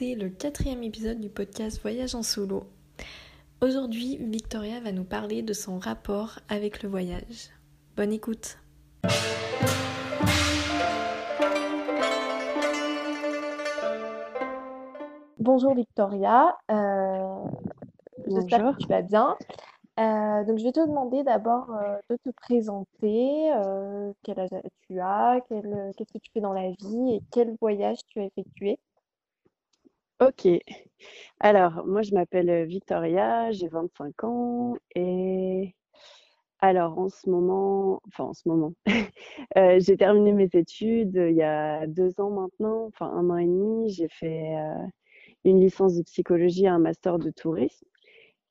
écouter le quatrième épisode du podcast Voyage en solo. Aujourd'hui, Victoria va nous parler de son rapport avec le voyage. Bonne écoute Bonjour Victoria, euh, j'espère que tu vas bien. Euh, donc je vais te demander d'abord euh, de te présenter, quel âge tu as, qu'est-ce que tu fais dans la vie et quel voyage tu as effectué. Ok. Alors, moi, je m'appelle Victoria, j'ai 25 ans et alors en ce moment, enfin en ce moment, euh, j'ai terminé mes études il y a deux ans maintenant, enfin un an et demi. J'ai fait euh, une licence de psychologie et un master de tourisme.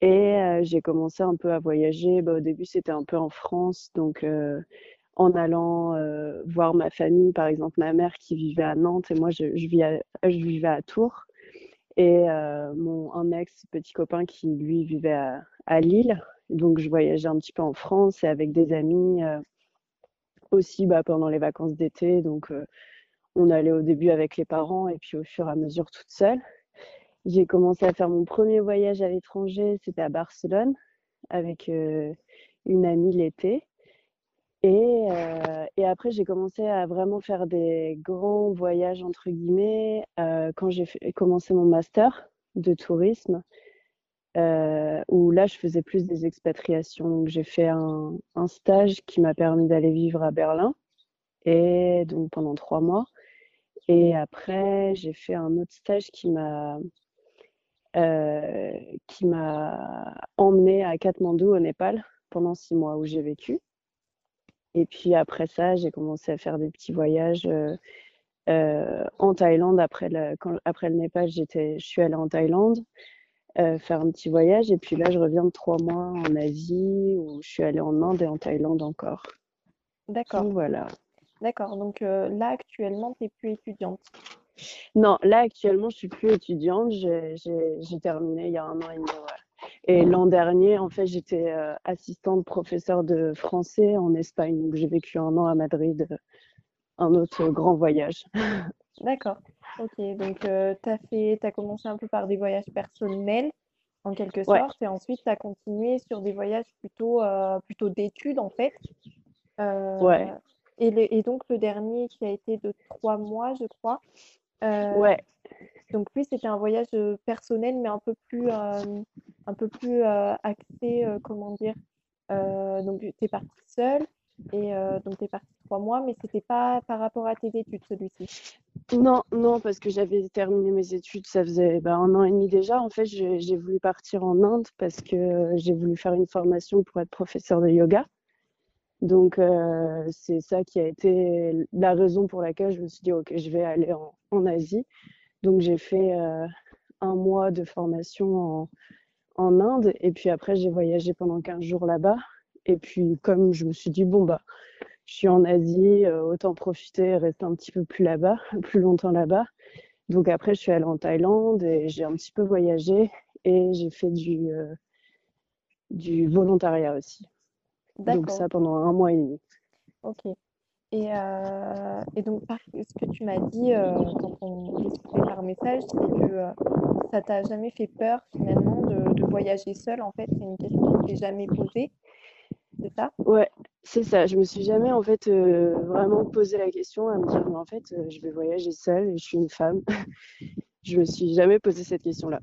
Et euh, j'ai commencé un peu à voyager. Bah, au début, c'était un peu en France, donc en allant voir ma famille, par exemple ma mère qui vivait à Nantes et moi je vivais à Tours et euh, mon un ex petit copain qui lui vivait à, à, Lille. Donc je voyageais un petit peu en France et avec des amis euh, aussi bah, pendant les vacances d'été. Donc euh, on allait au début avec les parents et puis au fur et à mesure toute seule. J'ai commencé à faire mon premier voyage à l'étranger, c'était à Barcelone avec une amie l'été. Et, euh, et après, j'ai commencé à vraiment faire des grands voyages, entre guillemets, euh, quand j'ai commencé mon master de tourisme, euh, où là, je faisais plus des expatriations. J'ai fait un, un, stage qui m'a permis d'aller vivre à Berlin, et donc pendant trois mois. Et après, j'ai fait un autre stage qui m'a qui m'a emmené à Katmandou, au Népal, pendant six mois, où j'ai vécu. Et puis après ça, j'ai commencé à faire des petits voyages euh, euh, en Thaïlande. Après le, quand, après le Népal, j'étais, je suis allée en Thaïlande euh, faire un petit voyage. Et puis là, je reviens de trois mois en Asie où je suis allée en Inde et en Thaïlande encore. D'accord. Voilà. D'accord. Donc euh, là, actuellement, tu n'es plus étudiante. Non, là, actuellement, je suis plus étudiante. J'ai, j'ai, terminé il y a un an et demi. Ouais. Et l'an dernier, en fait, j'étais euh, assistante professeure de français en Espagne. Donc, j'ai vécu un an à Madrid, euh, un autre grand voyage. D'accord. Ok. Donc, euh, tu as fait, as commencé un peu par des voyages personnels, en quelque sorte, et ensuite, tu as continué sur des voyages plutôt, plutôt d'études, en fait. ouais. Et, et, donc, le dernier qui a été de trois mois, je crois. ouais. Donc lui, c'était un voyage personnel, mais un peu plus, euh, un peu plus euh, axé, euh, comment dire. donc tu es partie seule et donc tu es partie trois mois, mais c'était pas par rapport à tes études celui-ci? Non, non, parce que j'avais terminé mes études, ça faisait bah, un an et demi déjà. En fait, j'ai voulu partir en Inde parce que j'ai voulu faire une formation pour être professeur de yoga. Donc c'est ça qui a été la raison pour laquelle je me suis dit, ok, je vais aller en, Asie. Donc j'ai fait euh, un mois de formation en, en Inde et puis après j'ai voyagé pendant 15 jours là-bas. Et puis comme je me suis dit, bon bah je suis en Asie, euh, autant profiter et rester un petit peu plus là-bas, plus longtemps là-bas. Donc après je suis allée en Thaïlande et j'ai un petit peu voyagé et j'ai fait du, euh, du volontariat aussi. Donc ça pendant un mois et demi. Ok. Et, euh, et donc, ce que tu m'as dit euh, quand on discutait par message, c'est que euh, ça t'a jamais fait peur finalement voyager seule. En fait, c'est une question que t'es jamais posée. C'est ça? Ouais, c'est ça. Je me suis jamais en fait euh, vraiment posé la question à me dire, mais en fait, euh, je vais voyager seule et je suis une femme. je me suis jamais posé cette question-là.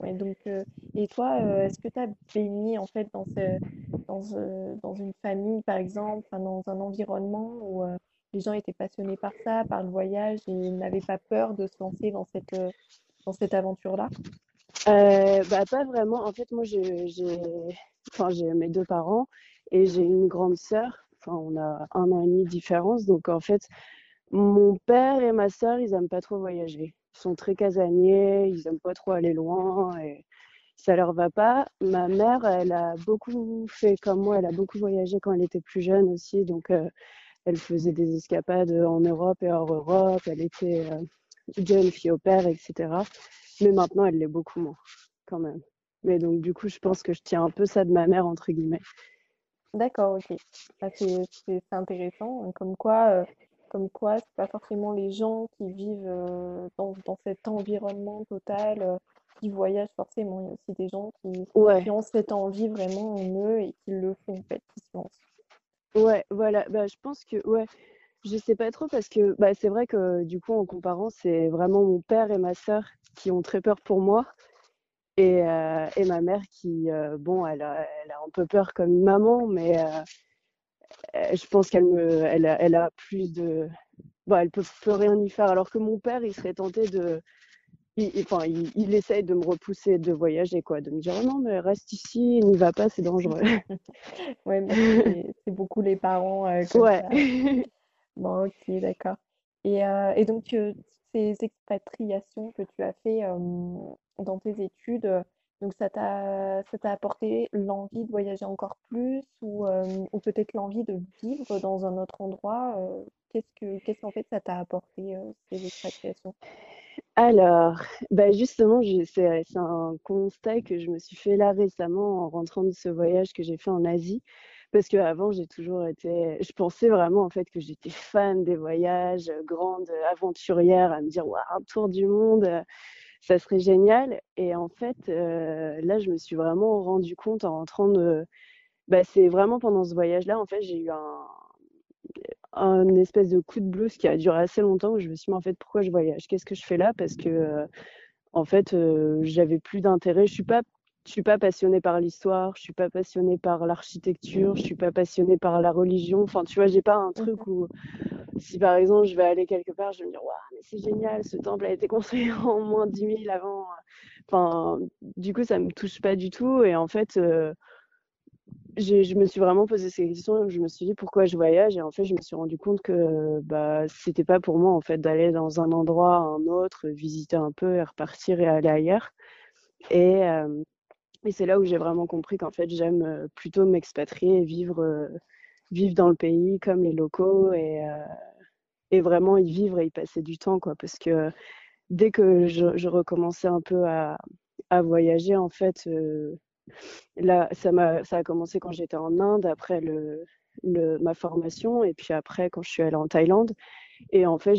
Ouais, donc, euh, et toi, est-ce que tu as baigné en fait dans, ce, dans, dans une famille, par exemple, dans un environnement où les gens étaient passionnés par ça, par le voyage et n'avaient pas peur de se lancer dans cette, dans cette aventure-là? Bah, pas vraiment. En fait, moi, j'ai, enfin, mes deux parents et j'ai une grande sœur. Enfin, on a un an et demi de différence. Donc, en fait, mon père et ma sœur, ils aiment pas trop voyager sont très casaniers, ils aiment pas trop aller loin et ça leur va pas. Ma mère, elle a beaucoup fait comme moi, elle a beaucoup voyagé quand elle était plus jeune aussi, donc euh, elle faisait des escapades en Europe et hors Europe, elle était euh, jeune fille au père, etc. Mais maintenant, elle l'est beaucoup moins, quand même. Mais donc, du coup, je pense que je tiens un peu ça de ma mère, entre guillemets. D'accord, ok. Ah, c'est intéressant. Comme quoi, euh, comme quoi c'est pas forcément les gens qui vivent euh, dans, dans cet environnement total euh, qui voyagent forcément. Il y a aussi des gens qui, Ouais, qui ont cette envie vraiment en eux et qui le font en fait, qui se lancent. ouais, voilà. Bah, je pense que, ouais, je sais pas trop parce que bah, c'est vrai que du coup, en comparant, c'est vraiment mon père et ma sœur qui ont très peur pour moi. Et, euh, et ma mère qui, euh, bon, elle a, elle a un peu peur comme une maman, mais euh, je pense qu'elle me, elle a, elle a plus de, bon, elle peut, peut rien y faire. Alors que mon père, il serait tenté de, il, il- enfin, il, il essaye de me repousser de voyager, quoi, de me dire oh non, mais reste ici, n'y va pas, c'est dangereux. Ouais, bah, c'est beaucoup les parents euh, comme Ouais. ça. Bon, ok, d'accord. Et, euh, et donc, euh, ces expatriations que tu as fait dans tes études, donc ça t'a apporté l'envie de voyager encore plus ou, ou peut-être l'envie de vivre dans un autre endroit. qu'est-ce que qu'en fait ça t'a apporté euh, ces expatriations? Alors, bah justement, c'est c'est un constat que je me suis fait là récemment en rentrant de ce voyage que j'ai fait en Asie. Parce qu'avant, j'ai toujours été, je pensais vraiment en fait que j'étais fan des voyages, euh, grande euh, aventurière, à me dire, waouh, un tour du monde, euh, ça serait génial. Et en fait, là, je me suis vraiment rendu compte en rentrant de, bah, c'est vraiment pendant ce voyage-là, en fait, j'ai eu un, espèce de coup de blues qui a duré assez longtemps où je me suis dit, en fait, pourquoi je voyage? Qu'est-ce que je fais là? Parce que, en fait, j'avais plus d'intérêt. Je suis pas, je suis pas passionnée par l'histoire, je suis pas passionnée par l'architecture, je suis pas passionnée par la religion. Enfin, tu vois, j'ai pas un truc où, si par exemple je vais aller quelque part, je vais me dire, waouh, mais c'est génial, ce temple a été construit en moins dix mille avant. Enfin, du coup, ça me touche pas du tout. Et en fait, euh, je me suis vraiment posé ces questions. Je me suis dit pourquoi je voyage. Et en fait, je me suis rendu compte que bah, c'était pas pour moi en fait d'aller dans un endroit à un autre, visiter un peu et repartir et aller ailleurs. Et, euh, et c'est là où j'ai vraiment compris qu'en fait, j'aime euh, plutôt m'expatrier vivre, euh, vivre dans le pays comme les locaux et, euh, et vraiment y vivre et y passer du temps, quoi. Parce que dès que je, recommençais un peu à, à voyager, en fait, là, ça m'a, ça a commencé quand j'étais en Inde, après le, ma formation, et puis après quand je suis allée en Thaïlande. Et en fait,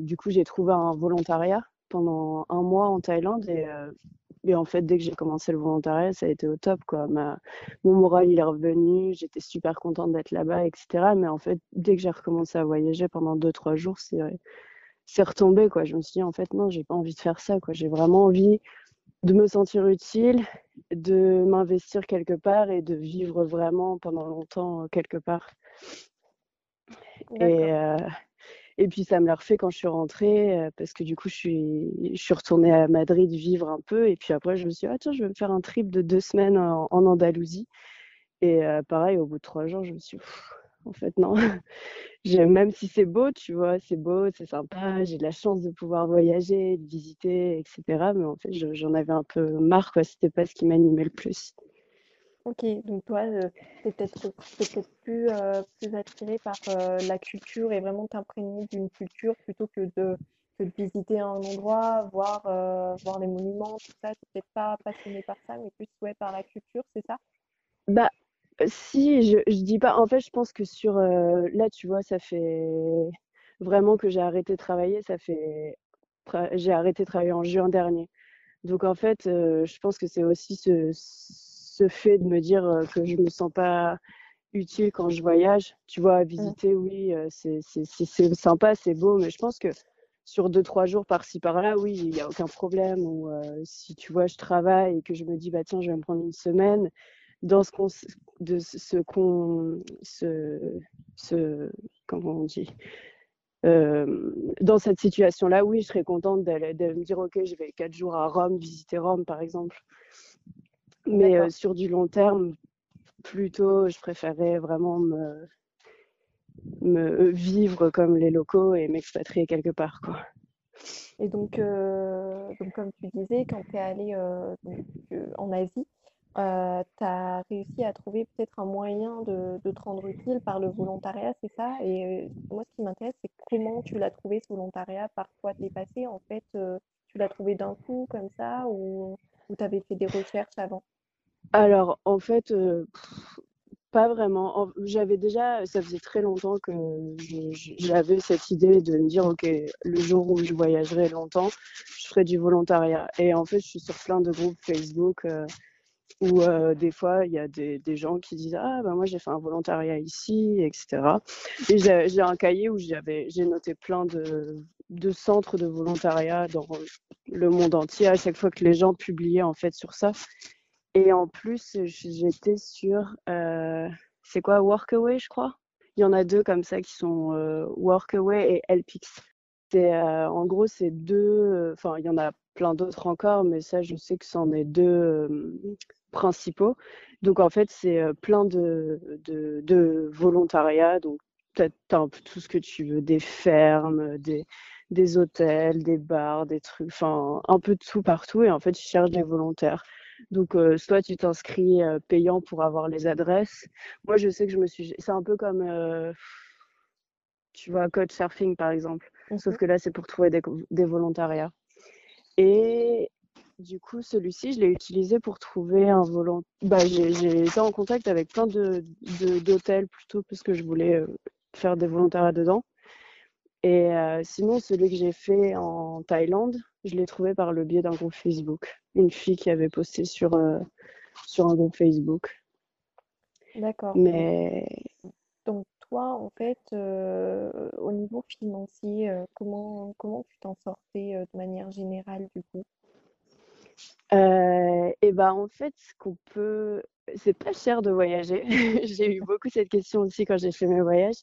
du coup, j'ai trouvé un volontariat pendant un mois en Thaïlande. Et en fait, dès que j'ai commencé le volontariat, ça a été au top, quoi. Ma, mon moral, il est revenu. J'étais super contente d'être là-bas, etc. Mais en fait, dès que j'ai recommencé à voyager pendant deux, trois jours, c'est, c'est retombé, quoi. Je me suis dit, en fait, non, j'ai pas envie de faire ça. J'ai vraiment envie de me sentir utile, de m'investir quelque part et de vivre vraiment pendant longtemps euh, quelque part. Et, euh, et puis ça me l'a refait quand je suis rentrée, euh, parce que du coup je suis, je suis retournée à Madrid vivre un peu. Et puis après je me suis dit, ah tiens, je vais me faire un trip de deux semaines en, Andalousie. Et euh, pareil, au bout de trois jours, je me suis dit, en fait non, même si c'est beau, tu vois, c'est beau, c'est sympa, j'ai de la chance de pouvoir voyager, de visiter, etc. Mais en fait, je- j'en avais un peu marre, quoi. C'était pas ce qui m'animait le plus. Ok, donc toi, euh, t'es peut-être peut-être plus, euh, plus attiré par euh, la culture et vraiment t'imprégner d'une culture plutôt que de, que de visiter un endroit, voir, euh, voir les monuments, tout ça. T'es peut-être pas passionné par ça, mais plus ouais, par la culture, c'est ça? Bah, si, je, je dis pas. En fait, je pense que sur. euh, là, tu vois, ça fait vraiment que j'ai arrêté de travailler. Ça fait. J'ai arrêté de travailler en juin dernier. Donc, en fait, je pense que c'est aussi ce, ce fait de me dire euh, que je me sens pas utile quand je voyage. Tu vois, Mm. visiter, oui, euh, c'est sympa, c'est beau, mais je pense que sur deux, trois jours par-ci, par-là, oui, il n'y a aucun problème. Ou euh, si tu vois, je travaille et que je me dis, bah tiens, je vais me prendre une semaine dans ce qu'on, de ce qu'on, ce, ce, comment on dit, Euh, dans cette situation-là, oui, je serais contente d'aller, me dire, ok, je vais quatre jours à Rome, visiter Rome, par exemple. Mais euh, sur du long terme, plutôt, je préférerais vraiment me, me vivre comme les locaux et m'expatrier quelque part, quoi. Et donc, euh, donc comme tu disais, quand tu es allé euh, euh, en Asie, euh, tu as réussi à trouver peut-être un moyen de, de te rendre utile par le volontariat, c'est ça? Et euh, moi, ce qui m'intéresse, c'est comment tu l'as trouvé ce volontariat, par quoi t'es passé. En fait, euh, tu l'as trouvé d'un coup comme ça ou, ou tu fait des recherches avant? Alors, en fait, euh, pas vraiment. J'avais déjà, ça faisait très longtemps que j'avais cette idée de me dire, OK, le jour où je voyagerai longtemps, je ferai du volontariat. Et en fait, je suis sur plein de groupes Facebook euh, où euh, des fois, il y a des, gens qui disent, ah, ben moi, j'ai fait un volontariat ici, etc. Et j'ai un cahier où j'ai noté plein de, centres de volontariat dans le monde entier à chaque fois que les gens publiaient, en fait, sur ça. Et en plus, j'étais sur, euh, c'est quoi, Workaway, je crois? Il y en a deux comme ça qui sont euh, Workaway et Helpix. Euh, en gros, c'est deux, enfin, il y en a plein d'autres encore, mais ça, je sais que c'en est deux principaux. Donc, en fait, c'est plein de, de, de volontariat. Donc, tu as, un peu tout ce que tu veux, des fermes, des, des hôtels, des bars, des trucs, enfin, un peu de tout partout. Et en fait, je cherche des volontaires. Donc, euh, soit tu t'inscris euh, payant pour avoir les adresses. Moi, je sais que je me suis. C'est un peu comme, euh, tu vois, Code Surfing, par exemple. Sauf que là, c'est pour trouver des, volontariats. Et du coup, celui-ci, je l'ai utilisé pour trouver un volontariat. Bah, j'ai été en contact avec plein d'hôtels de, d'hôtels plutôt parce que je voulais faire des volontariats dedans. Et sinon, celui que j'ai fait en Thaïlande, je l'ai trouvé par le biais d'un groupe Facebook. Une fille qui avait posté sur, euh, sur un groupe Facebook. D'accord. Mais. Donc, en fait, euh, au niveau financier, euh, comment, comment tu t'en sortais de manière générale, du coup? et ben en fait, ce qu'on peut, c'est pas cher de voyager. j'ai eu beaucoup cette question aussi quand j'ai fait mes voyages.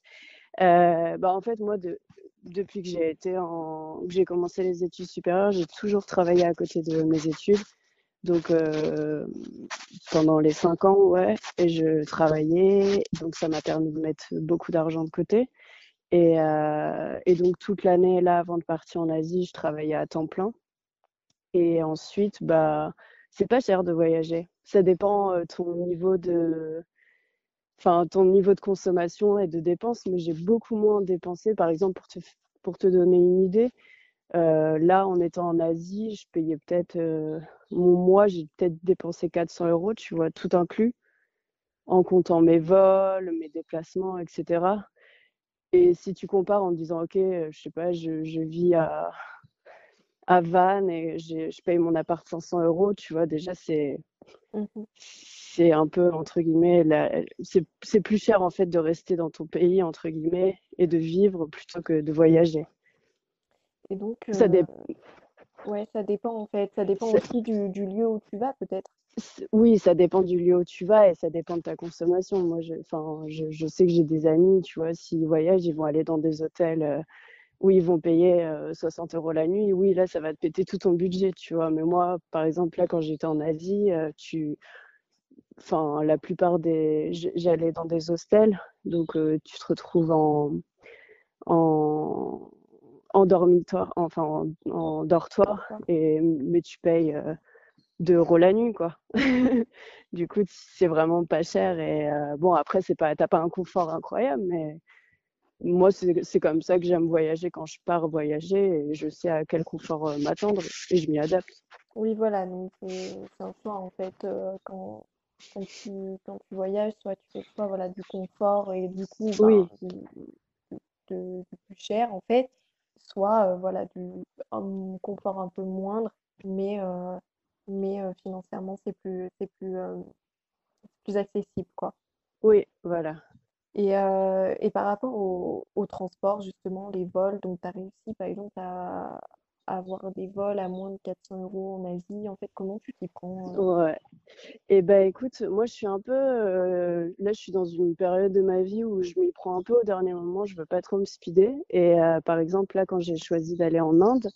bah en fait, moi, de, depuis que j'ai été en, j'ai commencé les études supérieures, j'ai toujours travaillé à côté de mes études. Donc euh, pendant les cinq ans, ouais, et je travaillais, donc ça m'a permis de mettre beaucoup d'argent de côté. Et, euh, et donc toute l'année là, avant de partir en Asie, je travaillais à temps plein. Et ensuite, bah, c'est pas cher de voyager. Ça dépend euh, ton niveau de, enfin ton niveau de consommation et de dépenses, mais j'ai beaucoup moins dépensé. Par exemple, pour te, pour te donner une idée, là, en étant en Asie, je payais peut-être euh, mon mois, j'ai peut-être dépensé 400 euros, tu vois, tout inclus, en comptant mes vols, mes déplacements, etc. Et si tu compares en disant, ok, euh, je sais pas, je, je vis à, à Vannes et je paye mon appart 500 euros, tu vois, déjà, c'est mmh c'est un peu, entre guillemets, c'est plus cher en fait de rester dans ton pays, entre guillemets, et de vivre plutôt que de voyager. Et donc, ça, euh, ouais, ça dépend en fait. Ça dépend aussi du, du, lieu où tu vas peut-être. Oui, ça dépend du lieu où tu vas et ça dépend de ta consommation. Moi, je, je, je sais que j'ai des amis, tu vois, s'ils voyagent, ils vont aller dans des hôtels euh, où ils vont payer 60 euh, euros la nuit. Oui, là, ça va te péter tout ton budget, tu vois. Mais moi, par exemple, là, quand j'étais en Asie, tu enfin la plupart des j'allais dans des hostels donc tu te retrouves en en, en dormitoire enfin en, dortoir et mais tu payes 2 euh, euros la nuit quoi. Du coup c'est vraiment pas cher et euh, bon après c'est pas t'as pas un confort incroyable mais moi c'est comme ça que j'aime voyager quand je pars voyager et je sais à quel confort m'attendre et je m'y adapte. Oui voilà donc c'est un choix en fait quand quand tu, quand tu voyages, soit tu fais soit voilà, du confort et du coup ben, du, plus cher en fait, soit euh, voilà, du, un confort un peu moindre, mais, euh, mais euh, financièrement c'est plus, c'est plus, plus accessible quoi. Oui, voilà. Et, et par rapport au, au transport, justement, les vols, donc tu as réussi par exemple à, avoir des vols à moins de 400 euros en Asie. En fait, comment tu t'y prends euh? Ouais. Eh ben écoute, moi je suis un peu euh, là, je suis dans une période de ma vie où je m'y prends un peu au dernier moment. Je veux pas trop me speeder. Et euh, par exemple là, quand j'ai choisi d'aller en Inde,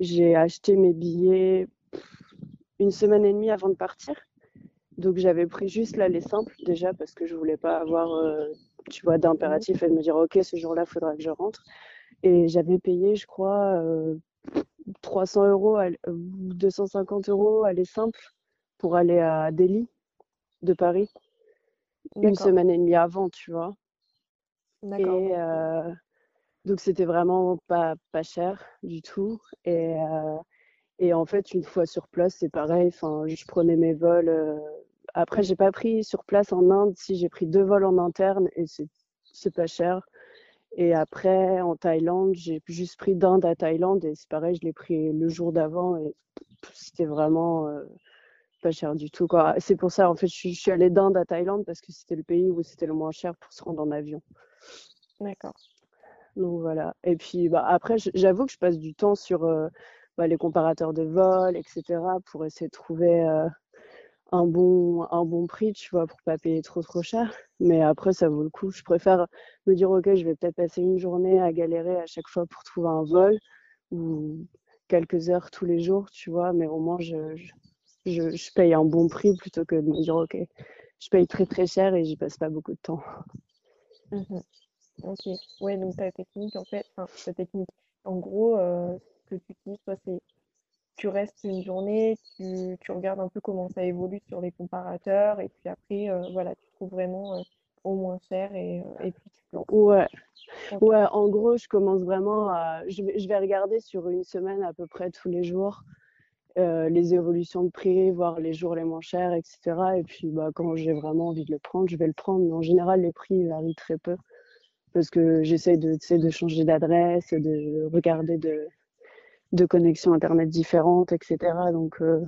j'ai acheté mes billets une semaine et demie avant de partir. Donc j'avais pris juste là les simples déjà parce que je voulais pas avoir, tu vois, d'impératif et de me dire ok ce jour-là il faudra que je rentre. Et j'avais payé, je crois, 300 euros ou 250 euros aller simple pour aller à Delhi de Paris une semaine et demie avant, tu vois. Et euh, donc c'était vraiment pas, pas cher du tout. Et, euh, et en fait, une fois sur place, c'est pareil. Enfin, je prenais mes vols euh, après, j'ai pas pris sur place en Inde. Si j'ai pris deux vols en interne et c'est pas cher. Et après, en Thaïlande, j'ai juste pris d'Inde à Thaïlande et c'est pareil, je l'ai pris le jour d'avant et c'était vraiment euh, pas cher du tout. C'est pour ça, en fait, je, suis allée d'Inde à Thaïlande parce que c'était le pays où c'était le moins cher pour se rendre en avion. D'accord. Donc voilà. Et puis bah, après, j'avoue que je passe du temps sur euh, bah, les comparateurs de vol, etc., pour essayer de trouver euh, un bon, un bon prix, tu vois, pour pas payer trop trop cher. Mais après, ça vaut le coup. Je préfère me dire, ok, je vais peut-être passer une journée à galérer à chaque fois pour trouver un vol ou quelques heures tous les jours, tu vois, mais au moins je, je, je paye un bon prix plutôt que de me dire, ok, je paye très très cher et j'y passe pas beaucoup de temps. Mmh ok. Ouais, donc ta technique, en fait, enfin, ta technique, en gros, euh, ce que tu utilises, toi, c'est tu restes une journée, tu, tu, regardes un peu comment ça évolue sur les comparateurs, et puis après, euh, voilà, tu trouves vraiment euh, au moins cher et, euh, et puis tu plantes. Ouais. Ouais, en gros, je commence vraiment à. Je vais, je vais regarder sur une semaine à peu près tous les jours les évolutions de prix, voir les jours les moins chers, etc. Et puis, bah, quand j'ai vraiment envie de le prendre, je vais le prendre. Mais en général, les prix varient très peu parce que j'essaie de, de changer d'adresse, de regarder de de connexions internet différentes, etc. Donc, euh,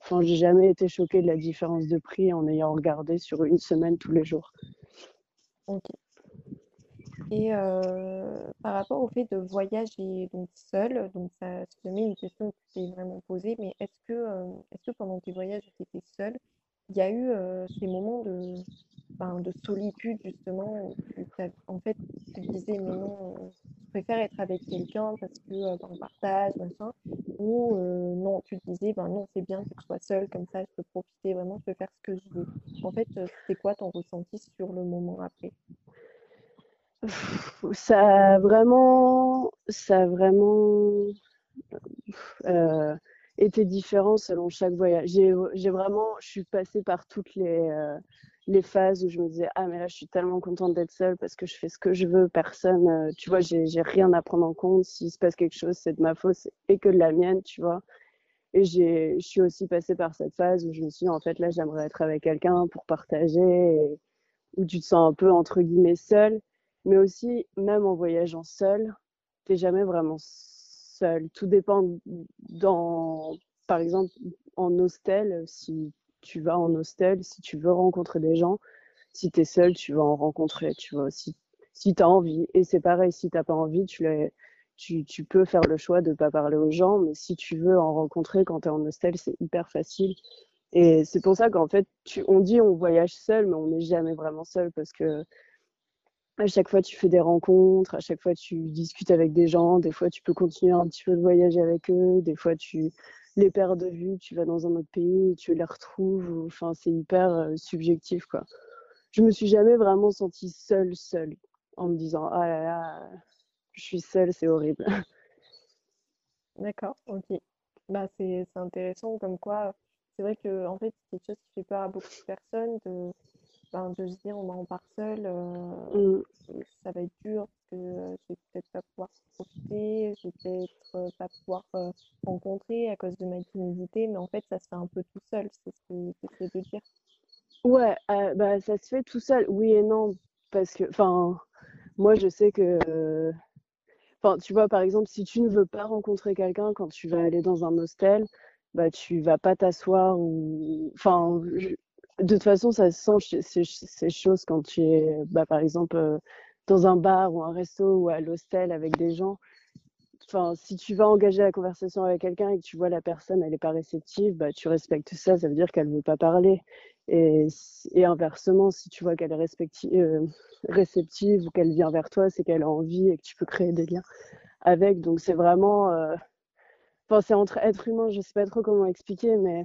enfin, j'ai jamais été choquée de la différence de prix en ayant regardé sur une semaine tous les jours. Ok. Et euh, par rapport au fait de voyager donc seul, donc ça se met une question que tu t'es vraiment posée, mais est-ce que, euh, est-ce que pendant tes voyages tu étais seule, il y a eu ces moments de, ben, de solitude justement en fait tu disais mais non, préfère être avec quelqu'un parce que euh, ben, on partage, ou euh, non, tu disais, ben non, c'est bien que je sois seule, comme ça je peux profiter vraiment, je peux faire ce que je veux. En fait, euh, c'est quoi ton ressenti sur le moment après? Ça a vraiment, ça vraiment été différent selon chaque voyage. J'ai vraiment, je suis passée par toutes les les phases où je me disais ah mais là je suis tellement contente d'être seule parce que je fais ce que je veux personne euh, tu vois j'ai rien à prendre en compte. S'il se passe quelque chose c'est de ma faute et que de la mienne tu vois. Et je suis aussi passée par cette phase où je me suis dit en fait là j'aimerais être avec quelqu'un pour partager où tu te sens un peu entre guillemets seule. Mais aussi même en voyageant seule t'es jamais vraiment seule. Tout dépend dans par exemple en hostel si tu vas en hostel, si tu veux rencontrer des gens, si tu es seul, tu vas en rencontrer, tu vois, si, si tu as envie. Et c'est pareil, si tu pas envie, tu, tu, tu, peux faire le choix de ne pas parler aux gens, mais si tu veux en rencontrer quand tu es en hostel, c'est hyper facile. Et c'est pour ça qu'en fait, tu, on dit on voyage seul, mais on n'est jamais vraiment seul parce que à chaque fois tu fais des rencontres, à chaque fois tu discutes avec des gens, des fois tu peux continuer un petit peu de voyager avec eux, des fois tu, les perds de vue, tu vas dans un autre pays, tu les retrouves. Enfin, c'est hyper euh, subjectif, quoi. Je me suis jamais vraiment sentie seule, seule, en me disant ah là là, je suis seule, c'est horrible. D'accord, ok. Bah, c'est intéressant comme quoi, c'est vrai que en fait, c'est quelque chose qui fait peur à beaucoup de personnes de ben, de se dire on part seul, euh, mm. ça va être dur parce que euh, je vais peut-être pas pouvoir profiter, je vais peut-être euh, pas pouvoir rencontrer à cause de ma timidité, mais en fait ça se fait un peu tout seul, c'est ce que tu de dire. Ouais, bah, ça se fait tout seul, oui et non, parce que, enfin, moi je sais que, enfin, tu vois, par exemple, si tu ne veux pas rencontrer quelqu'un quand tu vas aller dans un hostel, bah, tu vas pas t'asseoir ou, enfin, de toute façon, ça se sent ces, choses quand tu es, bah, par exemple, euh, dans un bar ou un resto ou à l'hostel avec des gens. Enfin, si tu vas engager la conversation avec quelqu'un et que tu vois la personne, elle n'est pas réceptive, bah, tu respectes ça, ça veut dire qu'elle ne veut pas parler. Et, et, inversement, si tu vois qu'elle est euh, réceptive ou qu'elle vient vers toi, c'est qu'elle a envie et que tu peux créer des liens avec. Donc, c'est vraiment. Euh, enfin, c'est entre êtres humains, je ne sais pas trop comment expliquer, mais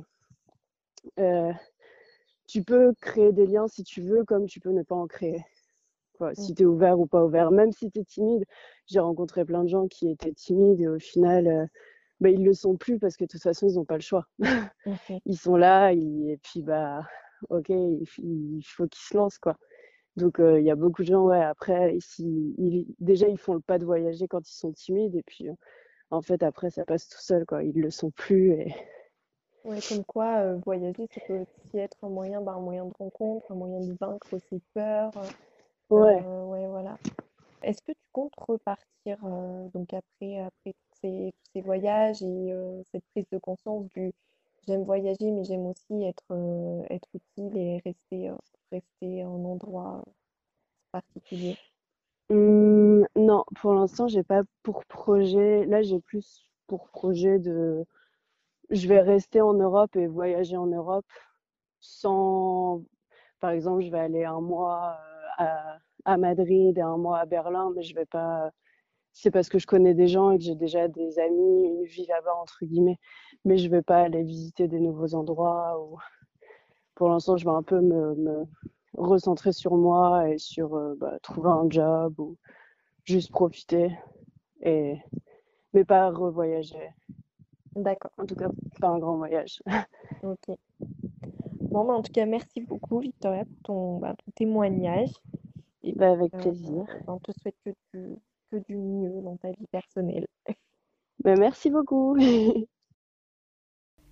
tu peux créer des liens si tu veux, comme tu peux ne pas en créer. Quoi, si tu es ouvert ou pas ouvert, même si tu es timide. J'ai rencontré plein de gens qui étaient timides et au final, euh, bah, ils le sont plus parce que de toute façon, ils n'ont pas le choix. ils sont là et puis, bah, ok, il, faut qu'ils se lancent. quoi. Donc, euh, il y a beaucoup de gens, ouais, après, ils, déjà, ils font le pas de voyager quand ils sont timides et puis, en fait, après, ça passe tout seul. quoi. Ils le sont plus et Ouais, comme quoi, euh, voyager, ça peut aussi être un moyen, bah, un moyen de rencontre, un moyen de vaincre ses peurs. Ouais. Euh, ouais, voilà. Est-ce que tu comptes repartir euh, donc après, après tous ces, tous ces voyages et euh, cette prise de conscience du j'aime voyager, mais j'aime aussi être, euh, être utile et rester, euh, rester en endroit particulier? Hum, non, pour l'instant, j'ai pas pour projet. Là, j'ai plus pour projet de. Je vais rester en Europe et voyager en Europe sans. Par exemple, je vais aller un mois euh, à, Madrid et un mois à Berlin, mais je vais pas. C'est parce que je connais des gens et que j'ai déjà des amis, une vie là-bas, entre guillemets. Mais je vais pas aller visiter des nouveaux endroits. Ou... Pour l'instant, je vais un peu me, me recentrer sur moi et sur euh, bah, trouver un job ou juste profiter. Et... Mais pas revoyager. D'accord. En tout cas, pas un grand voyage. ok. Bon, bah, en tout cas, merci beaucoup, Victoria, pour ton, bah, témoignage. Et bah, avec euh, plaisir. On te souhaite que du, que du mieux dans ta vie personnelle. Bah, merci beaucoup.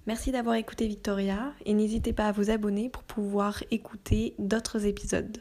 Merci d'avoir écouté Victoria et n'hésitez pas à vous abonner pour pouvoir écouter d'autres épisodes.